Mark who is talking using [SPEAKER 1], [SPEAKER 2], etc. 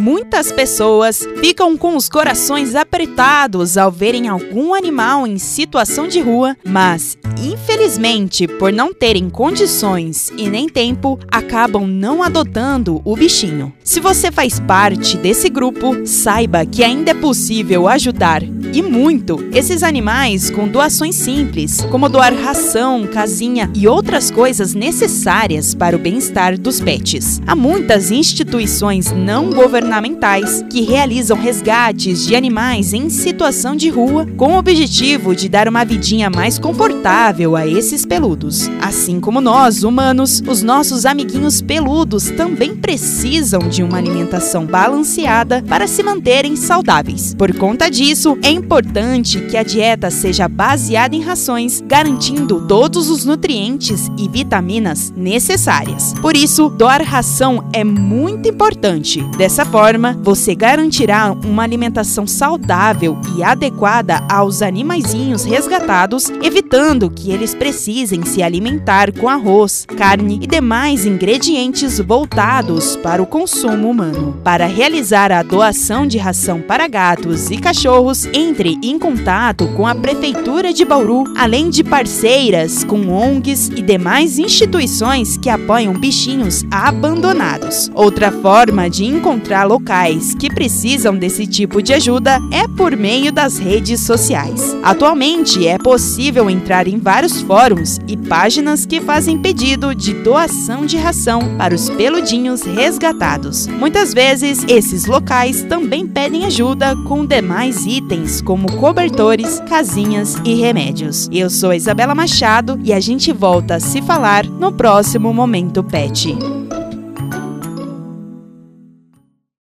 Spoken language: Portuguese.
[SPEAKER 1] Muitas pessoas ficam com os corações apertados ao verem algum animal em situação de rua, mas, infelizmente, por não terem condições e nem tempo, acabam não adotando o bichinho. Se você faz parte desse grupo, saiba que ainda é possível ajudar e muito esses animais com doações simples, como doar ração, casinha e outras coisas necessárias para o bem-estar dos pets. Há muitas instituições não governamentais que realizam resgates de animais em situação de rua com o objetivo de dar uma vidinha mais confortável a esses peludos. Assim como nós, humanos, os nossos amiguinhos peludos também precisam de uma alimentação balanceada para se manterem saudáveis. Por conta disso, é importante que a dieta seja baseada em rações, garantindo todos os nutrientes e vitaminas necessárias. Por isso, doar ração é muito importante. Dessa forma, você garantirá uma alimentação saudável e adequada aos animaizinhos resgatados, evitando que eles precisem se alimentar com arroz, carne e demais ingredientes voltados para o consumo humano. Para realizar a doação de ração para gatos e cachorros, entre em contato com a Prefeitura de Bauru, além de parceiras com ONGs e demais instituições que apoiam bichinhos abandonados. Outra forma de encontrar locais que precisam desse tipo de ajuda é por meio das redes sociais. Atualmente é possível entrar em vários fóruns e páginas que fazem pedido de doação de ração para os peludinhos resgatados. Muitas vezes, esses locais também pedem ajuda com demais itens como cobertores, casinhas e remédios. Eu sou Isabela Machado e a gente volta a se falar no próximo Momento Pet.